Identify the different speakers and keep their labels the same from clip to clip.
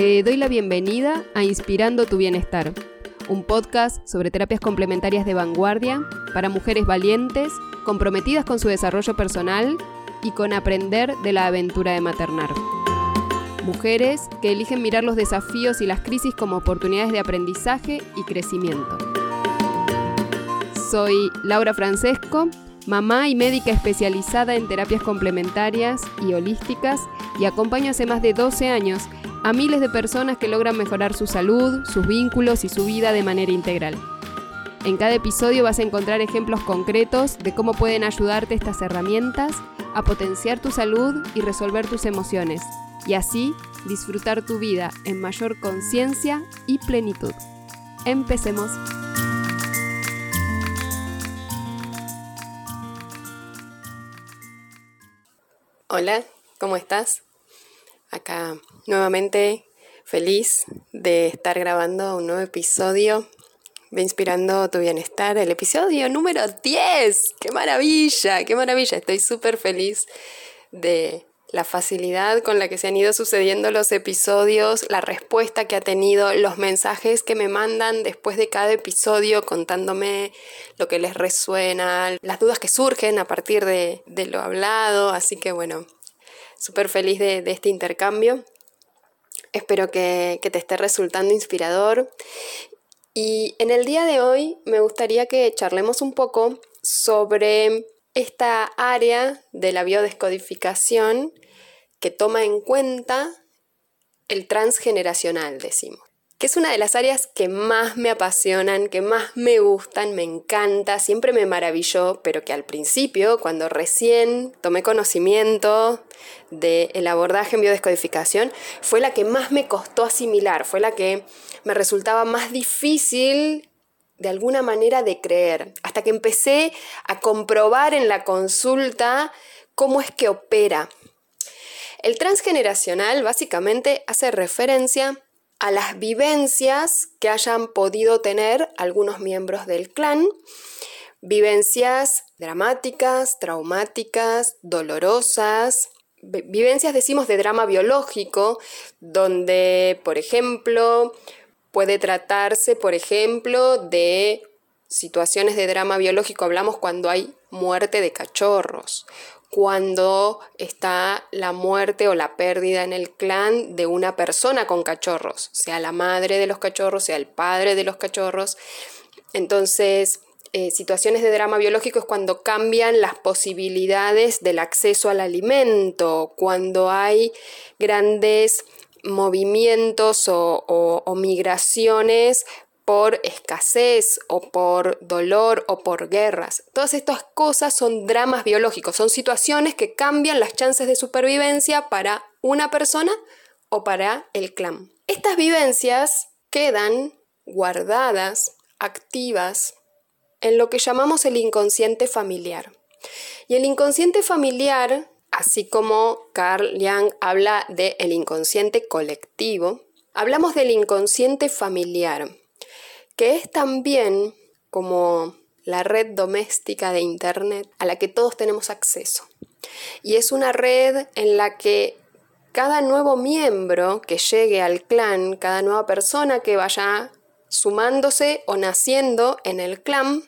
Speaker 1: Te doy la bienvenida a Inspirando tu Bienestar, un podcast sobre terapias complementarias de vanguardia para mujeres valientes, comprometidas con su desarrollo personal y con aprender de la aventura de maternar. Mujeres que eligen mirar los desafíos y las crisis como oportunidades de aprendizaje y crecimiento. Soy Laura Francesco, mamá y médica especializada en terapias complementarias y holísticas y acompaño hace más de 12 años a miles de personas que logran mejorar su salud, sus vínculos y su vida de manera integral. En cada episodio vas a encontrar ejemplos concretos de cómo pueden ayudarte estas herramientas a potenciar tu salud y resolver tus emociones, y así disfrutar tu vida en mayor conciencia y plenitud. Empecemos. Hola, ¿cómo estás? Acá nuevamente feliz de estar grabando un nuevo episodio de Inspirando tu Bienestar, el episodio número 10. ¡Qué maravilla! ¡Qué maravilla! Estoy súper feliz de la facilidad con la que se han ido sucediendo los episodios, la respuesta que ha tenido, los mensajes que me mandan después de cada episodio contándome lo que les resuena, las dudas que surgen a partir de, de lo hablado. Así que bueno, súper feliz de, este intercambio. Espero que, que te esté resultando inspirador. Y en el día de hoy me gustaría que charlemos un poco sobre esta área de la biodescodificación que toma en cuenta el transgeneracional, decimos que es una de las áreas que más me apasionan, que más me gustan, me encanta, siempre me maravilló, pero que al principio, cuando recién tomé conocimiento del abordaje en biodescodificación, fue la que más me costó asimilar, fue la que me resultaba más difícil de alguna manera de creer, hasta que empecé a comprobar en la consulta cómo es que opera. El transgeneracional básicamente hace referencia a las vivencias que hayan podido tener algunos miembros del clan, vivencias dramáticas, traumáticas, dolorosas, vivencias decimos de drama biológico, donde, por ejemplo, puede tratarse, por ejemplo, de situaciones de drama biológico, hablamos cuando hay muerte de cachorros, cuando está la muerte o la pérdida en el clan de una persona con cachorros, sea la madre de los cachorros, sea el padre de los cachorros. Entonces, eh, situaciones de drama biológico es cuando cambian las posibilidades del acceso al alimento, cuando hay grandes movimientos o migraciones por escasez o por dolor o por guerras. Todas estas cosas son dramas biológicos, son situaciones que cambian las chances de supervivencia para una persona o para el clan. Estas vivencias quedan guardadas, activas, en lo que llamamos el inconsciente familiar. Y el inconsciente familiar, así como Carl Jung habla del el inconsciente colectivo, hablamos del inconsciente familiar que es también como la red doméstica de Internet a la que todos tenemos acceso. Y es una red en la que cada nuevo miembro que llegue al clan, cada nueva persona que vaya sumándose o naciendo en el clan,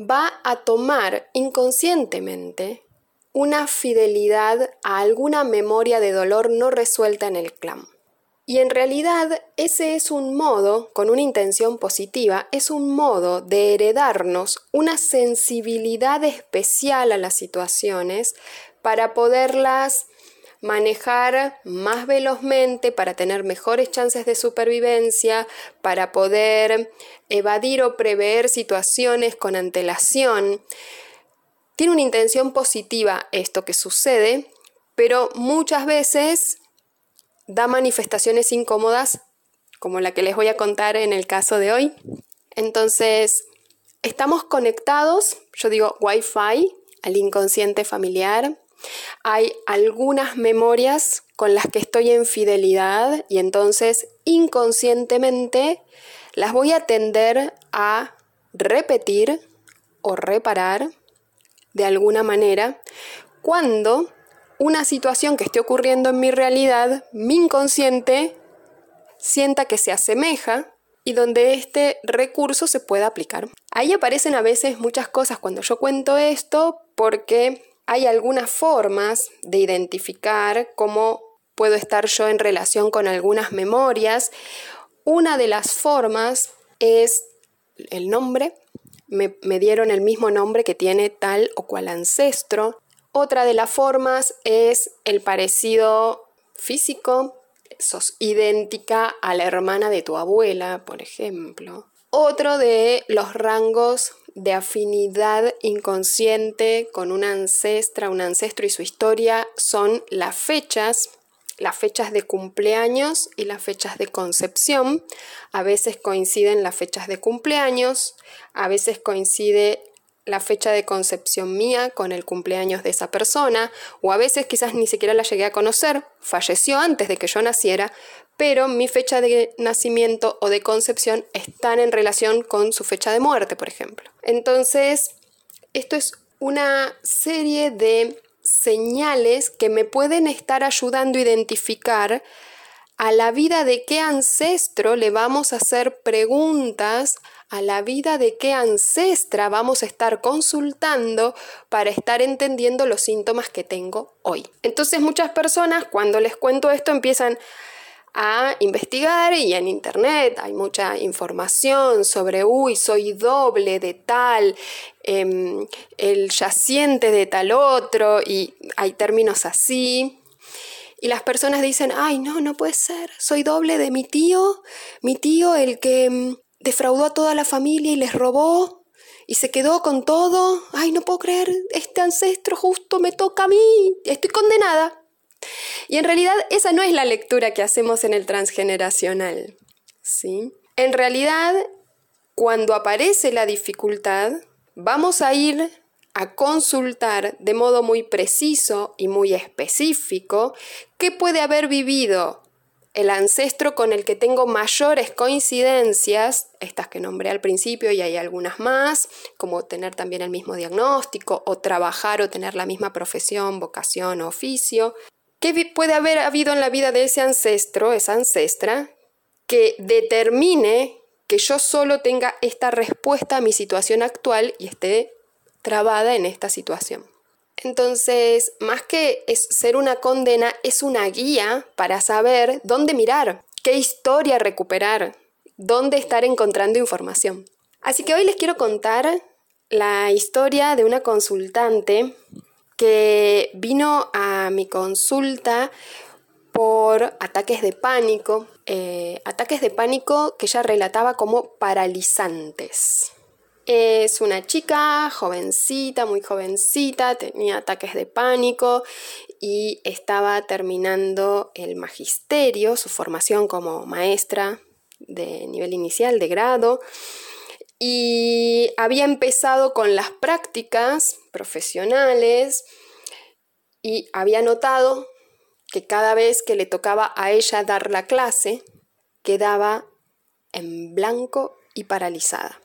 Speaker 1: va a tomar inconscientemente una fidelidad a alguna memoria de dolor no resuelta en el clan. Y en realidad ese es un modo, con una intención positiva, es un modo de heredarnos una sensibilidad especial a las situaciones para poderlas manejar más velozmente, para tener mejores chances de supervivencia, para poder evadir o prever situaciones con antelación. Tiene una intención positiva esto que sucede, pero muchas veces da manifestaciones incómodas como la que les voy a contar en el caso de hoy. Entonces, estamos conectados, yo digo Wi-Fi, al inconsciente familiar. Hay algunas memorias con las que estoy en fidelidad y entonces inconscientemente las voy a tender a repetir o reparar de alguna manera cuando una situación que esté ocurriendo en mi realidad, mi inconsciente sienta que se asemeja y donde este recurso se pueda aplicar. Ahí aparecen a veces muchas cosas cuando yo cuento esto porque hay algunas formas de identificar cómo puedo estar yo en relación con algunas memorias. Una de las formas es el nombre. Me, me, dieron el mismo nombre que tiene tal o cual ancestro. Otra de las formas es el parecido físico, sos idéntica a la hermana de tu abuela, por ejemplo. Otro de los rangos de afinidad inconsciente con una ancestra, un ancestro y su historia son las fechas, las fechas de cumpleaños y las fechas de concepción. A veces coinciden las fechas de cumpleaños, a veces coincide la fecha de concepción mía con el cumpleaños de esa persona, o a veces quizás ni siquiera la llegué a conocer, falleció antes de que yo naciera, pero mi fecha de nacimiento o de concepción están en relación con su fecha de muerte, por ejemplo. Entonces, esto es una serie de señales que me pueden estar ayudando a identificar a la vida de qué ancestro le vamos a hacer preguntas, a la vida de qué ancestra vamos a estar consultando para estar entendiendo los síntomas que tengo hoy. Entonces muchas personas cuando les cuento esto empiezan a investigar y en internet hay mucha información sobre, uy, soy doble de tal, em, el yaciente de tal otro y hay términos así. Y las personas dicen, ay, no, no puede ser, soy doble de mi tío, mi tío el que mm, defraudó a toda la familia y les robó y se quedó con todo. Ay, no puedo creer, este ancestro justo me toca a mí, estoy condenada. Y en realidad esa no es la lectura que hacemos en el transgeneracional. ¿sí? En realidad, cuando aparece la dificultad, vamos a ir a consultar de modo muy preciso y muy específico qué puede haber vivido el ancestro con el que tengo mayores coincidencias, estas que nombré al principio y hay algunas más, como tener también el mismo diagnóstico o trabajar o tener la misma profesión, vocación o oficio. ¿Qué puede haber habido en la vida de ese ancestro, esa ancestra, que determine que yo solo tenga esta respuesta a mi situación actual y esté trabada en esta situación. Entonces, más que ser una condena, es una guía para saber dónde mirar, qué historia recuperar, dónde estar encontrando información. Así que hoy les quiero contar la historia de una consultante que vino a mi consulta por ataques de pánico, eh, ataques de pánico que ella relataba como paralizantes. Es una chica jovencita, muy jovencita, tenía ataques de pánico y estaba terminando el magisterio, su formación como maestra de nivel inicial, de grado, y había empezado con las prácticas profesionales y había notado que cada vez que le tocaba a ella dar la clase, quedaba en blanco y paralizada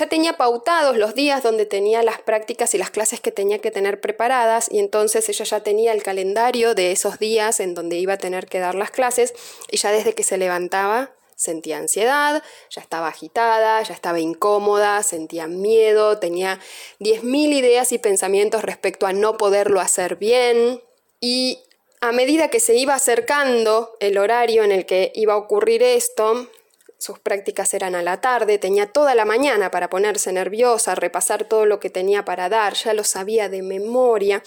Speaker 1: ya tenía pautados los días donde tenía las prácticas y las clases que tenía que tener preparadas y entonces ella ya tenía el calendario de esos días en donde iba a tener que dar las clases y ya desde que se levantaba sentía ansiedad, ya estaba agitada, ya estaba incómoda, sentía miedo, tenía 10.000 ideas y pensamientos respecto a no poderlo hacer bien. Y a medida que se iba acercando el horario en el que iba a ocurrir esto, sus prácticas eran a la tarde, tenía toda la mañana para ponerse nerviosa, repasar todo lo que tenía para dar, ya lo sabía de memoria.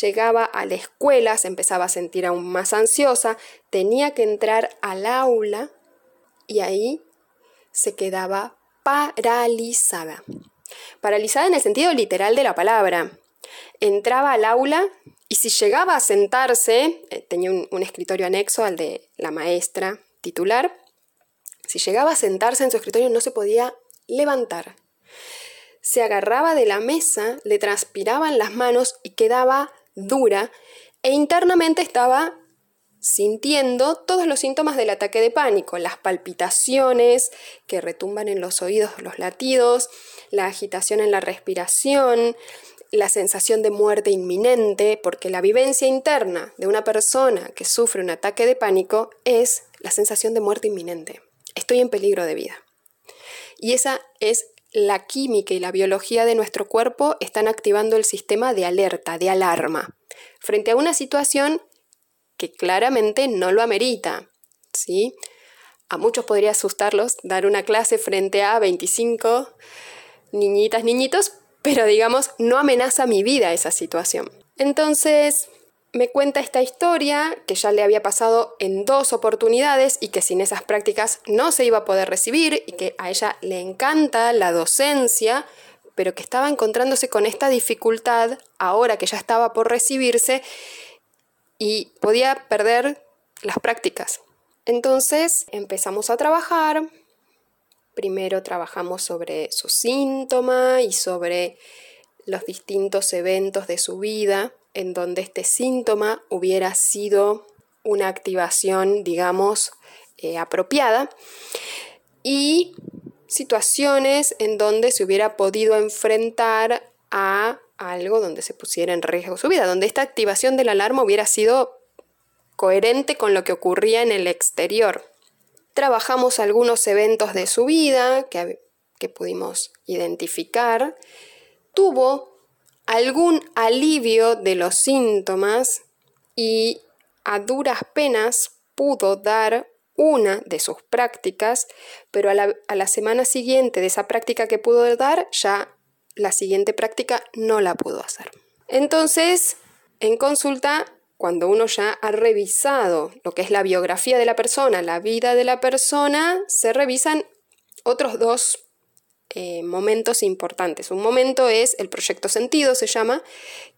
Speaker 1: Llegaba a la escuela, se empezaba a sentir aún más ansiosa, tenía que entrar al aula y ahí se quedaba paralizada. Paralizada en el sentido literal de la palabra. Entraba al aula y si llegaba a sentarse, eh, tenía un escritorio anexo al de la maestra titular, si llegaba a sentarse en su escritorio no se podía levantar. Se agarraba de la mesa, le transpiraban las manos y quedaba dura e internamente estaba sintiendo todos los síntomas del ataque de pánico, las palpitaciones que retumban en los oídos, los latidos, la agitación en la respiración, la sensación de muerte inminente, porque la vivencia interna de una persona que sufre un ataque de pánico es la sensación de muerte inminente. Estoy en peligro de vida. Y esa es la química y la biología de nuestro cuerpo están activando el sistema de alerta, de alarma, frente a una situación que claramente no lo amerita. ¿sí? A muchos podría asustarlos dar una clase frente a 25 niñitas, niñitos, pero digamos, no amenaza mi vida esa situación. Entonces, me cuenta esta historia que ya le había pasado en dos oportunidades y que sin esas prácticas no se iba a poder recibir y que a ella le encanta la docencia, pero que estaba encontrándose con esta dificultad ahora que ya estaba por recibirse y podía perder las prácticas. Entonces empezamos a trabajar. Primero trabajamos sobre su síntoma y sobre los distintos eventos de su vida en donde este síntoma hubiera sido una activación, digamos, eh, apropiada y situaciones en donde se hubiera podido enfrentar a algo donde se pusiera en riesgo su vida, donde esta activación de la alarma hubiera sido coherente con lo que ocurría en el exterior. Trabajamos algunos eventos de su vida que, que pudimos identificar. Tuvo algún alivio de los síntomas y a duras penas pudo dar una de sus prácticas, pero a la, semana siguiente de esa práctica que pudo dar, ya la siguiente práctica no la pudo hacer. Entonces, en consulta, cuando uno ya ha revisado lo que es la biografía de la persona, la vida de la persona, se revisan otros dos eh, momentos importantes. Un momento es el proyecto sentido, se llama,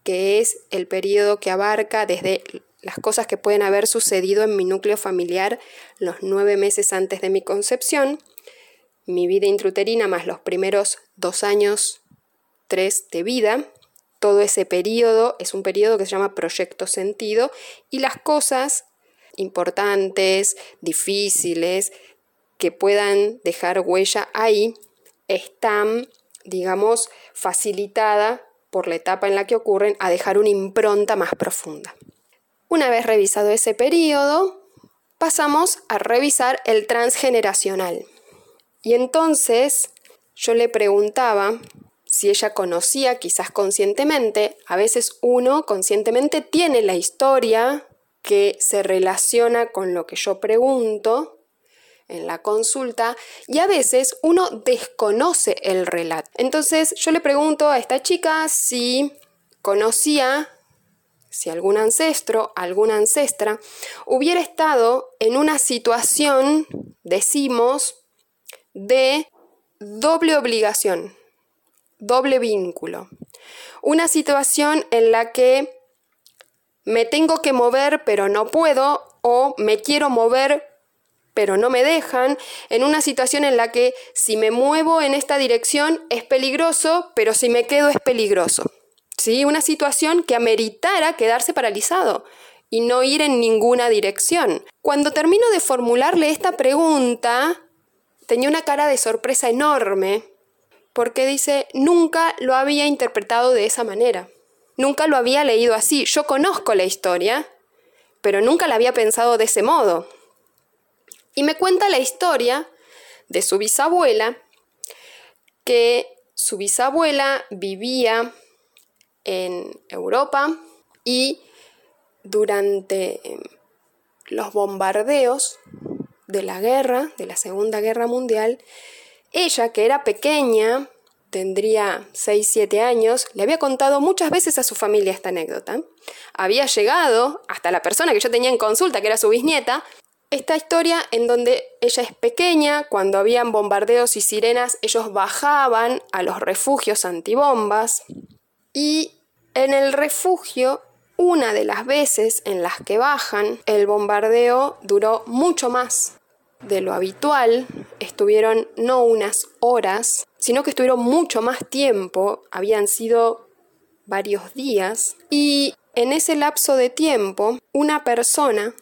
Speaker 1: que es el periodo que abarca desde las cosas que pueden haber sucedido en mi núcleo familiar los nueve meses antes de mi concepción, mi vida intruterina más los primeros dos años, tres de vida. Todo ese periodo es un periodo que se llama proyecto sentido y las cosas importantes, difíciles, que puedan dejar huella ahí, están, digamos, facilitada por la etapa en la que ocurren a dejar una impronta más profunda. Una vez revisado ese periodo, pasamos a revisar el transgeneracional. Y entonces yo le preguntaba si ella conocía, quizás conscientemente, a veces uno conscientemente tiene la historia que se relaciona con lo que yo pregunto, en la consulta y a veces uno desconoce el relato. Entonces yo le pregunto a esta chica si conocía, si algún ancestro, alguna ancestra, hubiera estado en una situación, decimos, de doble obligación, doble vínculo. Una situación en la que me tengo que mover pero no puedo o me quiero mover pero no me dejan, en una situación en la que si me muevo en esta dirección es peligroso, pero si me quedo es peligroso. ¿Sí? Una situación que ameritara quedarse paralizado y no ir en ninguna dirección. Cuando termino de formularle esta pregunta, tenía una cara de sorpresa enorme, porque dice, nunca lo había interpretado de esa manera, nunca lo había leído así, yo conozco la historia, pero nunca la había pensado de ese modo. Y me cuenta la historia de su bisabuela, que su bisabuela vivía en Europa y durante em, los bombardeos de la guerra, de la Segunda Guerra Mundial, ella, que era pequeña, tendría 6, 7 años, le había contado muchas veces a su familia esta anécdota. Había llegado hasta la persona que yo tenía en consulta, que era su bisnieta, esta historia en donde ella es pequeña, cuando habían bombardeos y sirenas, ellos bajaban a los refugios antibombas y en el refugio, una de las veces en las que bajan, el bombardeo duró mucho más de lo habitual, estuvieron no unas horas, sino que estuvieron mucho más tiempo, habían sido varios días, y en ese lapso de tiempo, una persona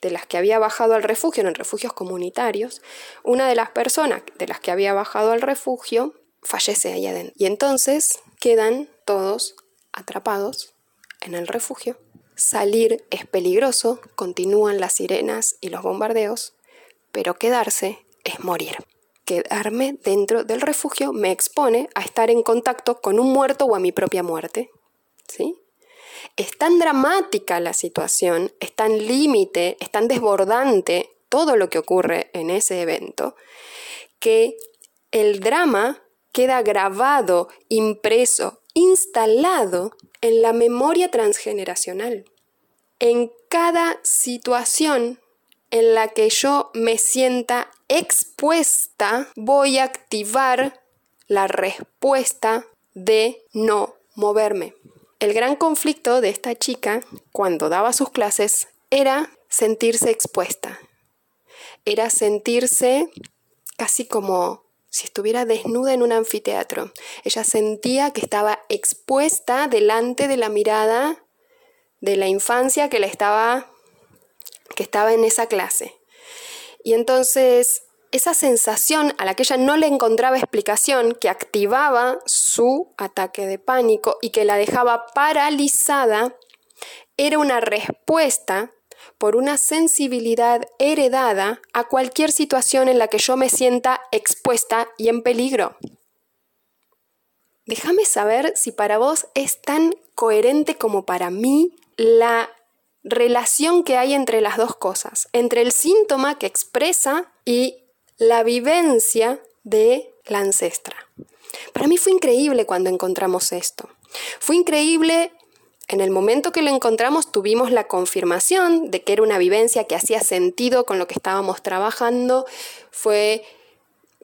Speaker 1: de las que había bajado al refugio, en refugios comunitarios, una de las personas de las que había bajado al refugio fallece ahí adentro. Y entonces quedan todos atrapados en el refugio. Salir es peligroso, continúan las sirenas y los bombardeos, pero quedarse es morir. Quedarme dentro del refugio me expone a estar en contacto con un muerto o a mi propia muerte. ¿Sí? Es tan dramática la situación, es tan límite, es tan desbordante todo lo que ocurre en ese evento, que el drama queda grabado, impreso, instalado en la memoria transgeneracional. En cada situación en la que yo me sienta expuesta, voy a activar la respuesta de no moverme. El gran conflicto de esta chica cuando daba sus clases era sentirse expuesta. Era sentirse casi como si estuviera desnuda en un anfiteatro. Ella sentía que estaba expuesta delante de la mirada de la infancia que le estaba que estaba en esa clase. Y entonces esa sensación a la que ella no le encontraba explicación, que activaba su ataque de pánico y que la dejaba paralizada, era una respuesta por una sensibilidad heredada a cualquier situación en la que yo me sienta expuesta y en peligro. Déjame saber si para vos es tan coherente como para mí la relación que hay entre las dos cosas, entre el síntoma que expresa y la vivencia de la ancestra. Para mí fue increíble cuando encontramos esto. Fue increíble en el momento que lo encontramos tuvimos la confirmación de que era una vivencia que hacía sentido con lo que estábamos trabajando. Fue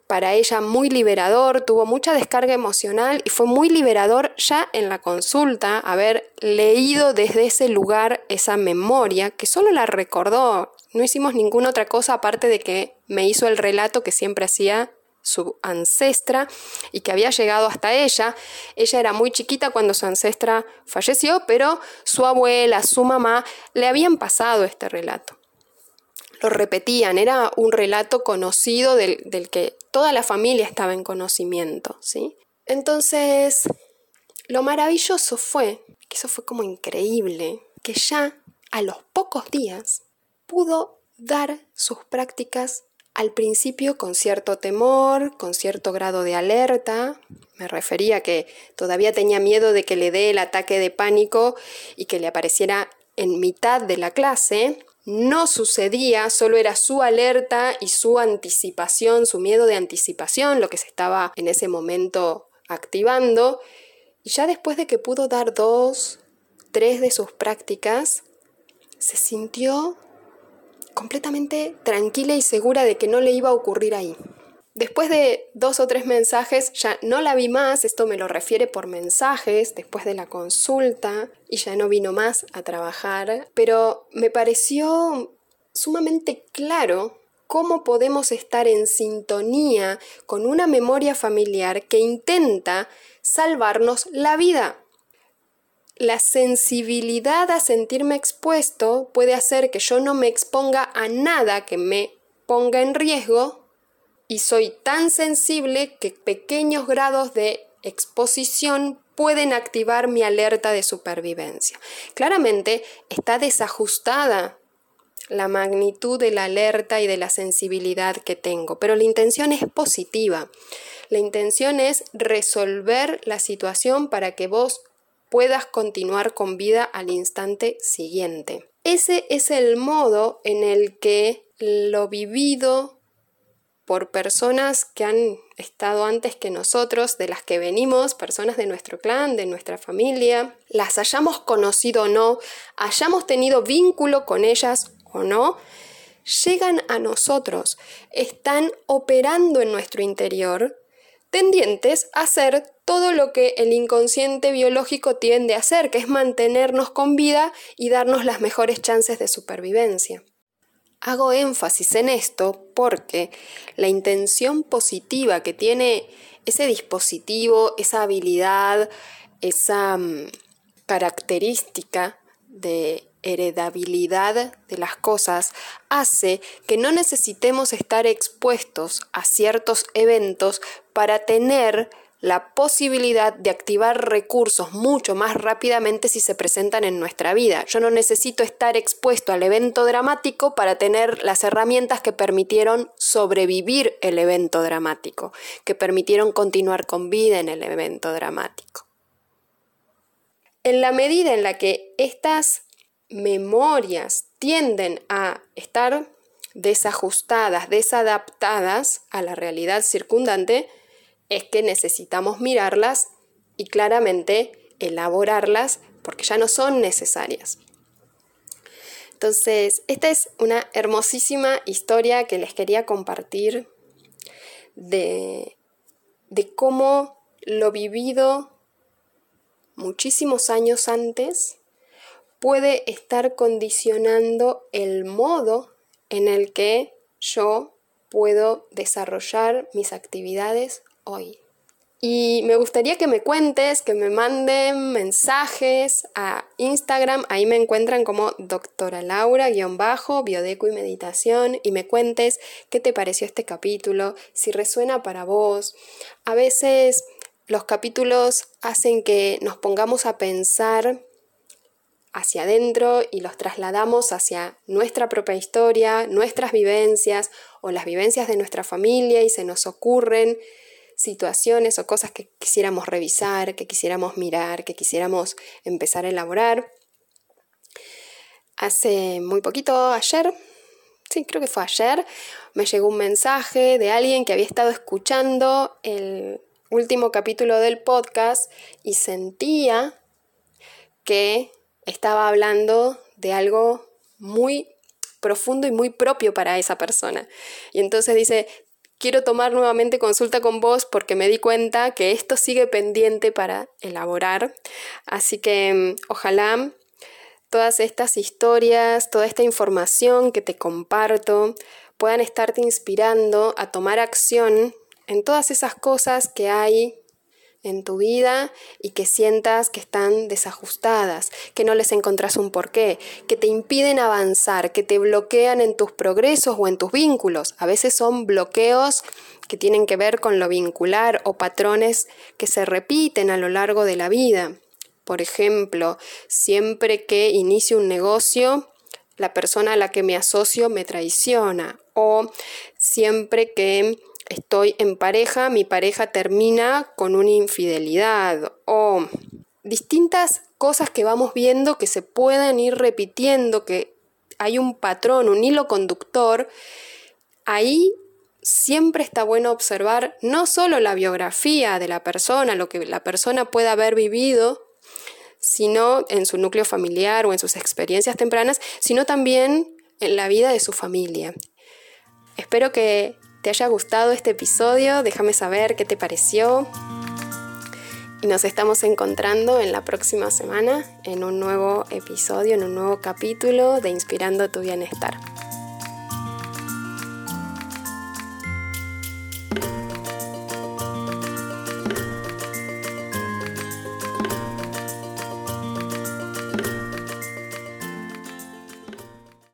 Speaker 1: para ella muy liberador, tuvo mucha descarga emocional y fue muy liberador ya en la consulta haber leído desde ese lugar esa memoria que solo la recordó. No hicimos ninguna otra cosa aparte de que me hizo el relato que siempre hacía su ancestra y que había llegado hasta ella. Ella era muy chiquita cuando su ancestra falleció, pero su abuela, su mamá le habían pasado este relato. Lo repetían, era un relato conocido del, del que toda la familia estaba en conocimiento, ¿sí? Entonces, lo maravilloso fue, que eso fue como increíble, que ya a los pocos días pudo dar sus prácticas al principio con cierto temor, con cierto grado de alerta. Me refería que todavía tenía miedo de que le dé el ataque de pánico y que le apareciera en mitad de la clase. No sucedía, solo era su alerta y su anticipación, su miedo de anticipación, lo que se estaba en ese momento activando. Y ya después de que pudo dar dos, tres de sus prácticas, se sintió completamente tranquila y segura de que no le iba a ocurrir ahí. Después de dos o tres mensajes ya no la vi más, esto me lo refiere por mensajes después de la consulta y ya no vino más a trabajar, pero me pareció sumamente claro cómo podemos estar en sintonía con una memoria familiar que intenta salvarnos la vida. La sensibilidad a sentirme expuesto puede hacer que yo no me exponga a nada que me ponga en riesgo y soy tan sensible que pequeños grados de exposición pueden activar mi alerta de supervivencia. Claramente está desajustada la magnitud de la alerta y de la sensibilidad que tengo, pero la intención es positiva. La intención es resolver la situación para que vos puedas continuar con vida al instante siguiente. Ese es el modo en el que lo vivido por personas que han estado antes que nosotros, de las que venimos, personas de nuestro clan, de nuestra familia, las hayamos conocido o no, hayamos tenido vínculo con ellas o no, llegan a nosotros, están operando en nuestro interior tendientes a hacer todo lo que el inconsciente biológico tiende a hacer, que es mantenernos con vida y darnos las mejores chances de supervivencia. Hago énfasis en esto porque la intención positiva que tiene ese dispositivo, esa habilidad, esa mm, característica de heredabilidad de las cosas hace que no necesitemos estar expuestos a ciertos eventos para tener la posibilidad de activar recursos mucho más rápidamente si se presentan en nuestra vida. Yo no necesito estar expuesto al evento dramático para tener las herramientas que permitieron sobrevivir el evento dramático, que permitieron continuar con vida en el evento dramático. En la medida en la que estas memorias tienden a estar desajustadas, desadaptadas a la realidad circundante, es que necesitamos mirarlas y claramente elaborarlas porque ya no son necesarias. Entonces, esta es una hermosísima historia que les quería compartir de, de cómo lo vivido muchísimos años antes puede estar condicionando el modo en el que yo puedo desarrollar mis actividades hoy. Y me gustaría que me cuentes, que me manden mensajes a Instagram, ahí me encuentran como doctora Laura, guion bajo, biodeco y meditación, y me cuentes qué te pareció este capítulo, si resuena para vos. A veces los capítulos hacen que nos pongamos a pensar hacia adentro y los trasladamos hacia nuestra propia historia, nuestras vivencias o las vivencias de nuestra familia y se nos ocurren situaciones o cosas que quisiéramos revisar, que quisiéramos mirar, que quisiéramos empezar a elaborar. Hace muy poquito, ayer, sí, creo que fue ayer, me llegó un mensaje de alguien que había estado escuchando el último capítulo del podcast y sentía que estaba hablando de algo muy profundo y muy propio para esa persona. Y entonces dice, quiero tomar nuevamente consulta con vos porque me di cuenta que esto sigue pendiente para elaborar. Así que mm, ojalá todas estas historias, toda esta información que te comparto puedan estarte inspirando a tomar acción en todas esas cosas que hay en tu vida y que sientas que están desajustadas, que no les encontrás un porqué, que te impiden avanzar, que te bloquean en tus progresos o en tus vínculos. A veces son bloqueos que tienen que ver con lo vincular o patrones que se repiten a lo largo de la vida. Por ejemplo, siempre que inicio un negocio, la persona a la que me asocio me traiciona o siempre que estoy en pareja, mi pareja termina con una infidelidad o distintas cosas que vamos viendo que se pueden ir repitiendo, que hay un patrón, un hilo conductor, ahí siempre está bueno observar no solo la biografía de la persona, lo que la persona pueda haber vivido, sino en su núcleo familiar o en sus experiencias tempranas, sino también en la vida de su familia. Espero que te haya gustado este episodio, déjame saber qué te pareció. Y nos estamos encontrando en la próxima semana en un nuevo episodio, en un nuevo capítulo de Inspirando tu Bienestar.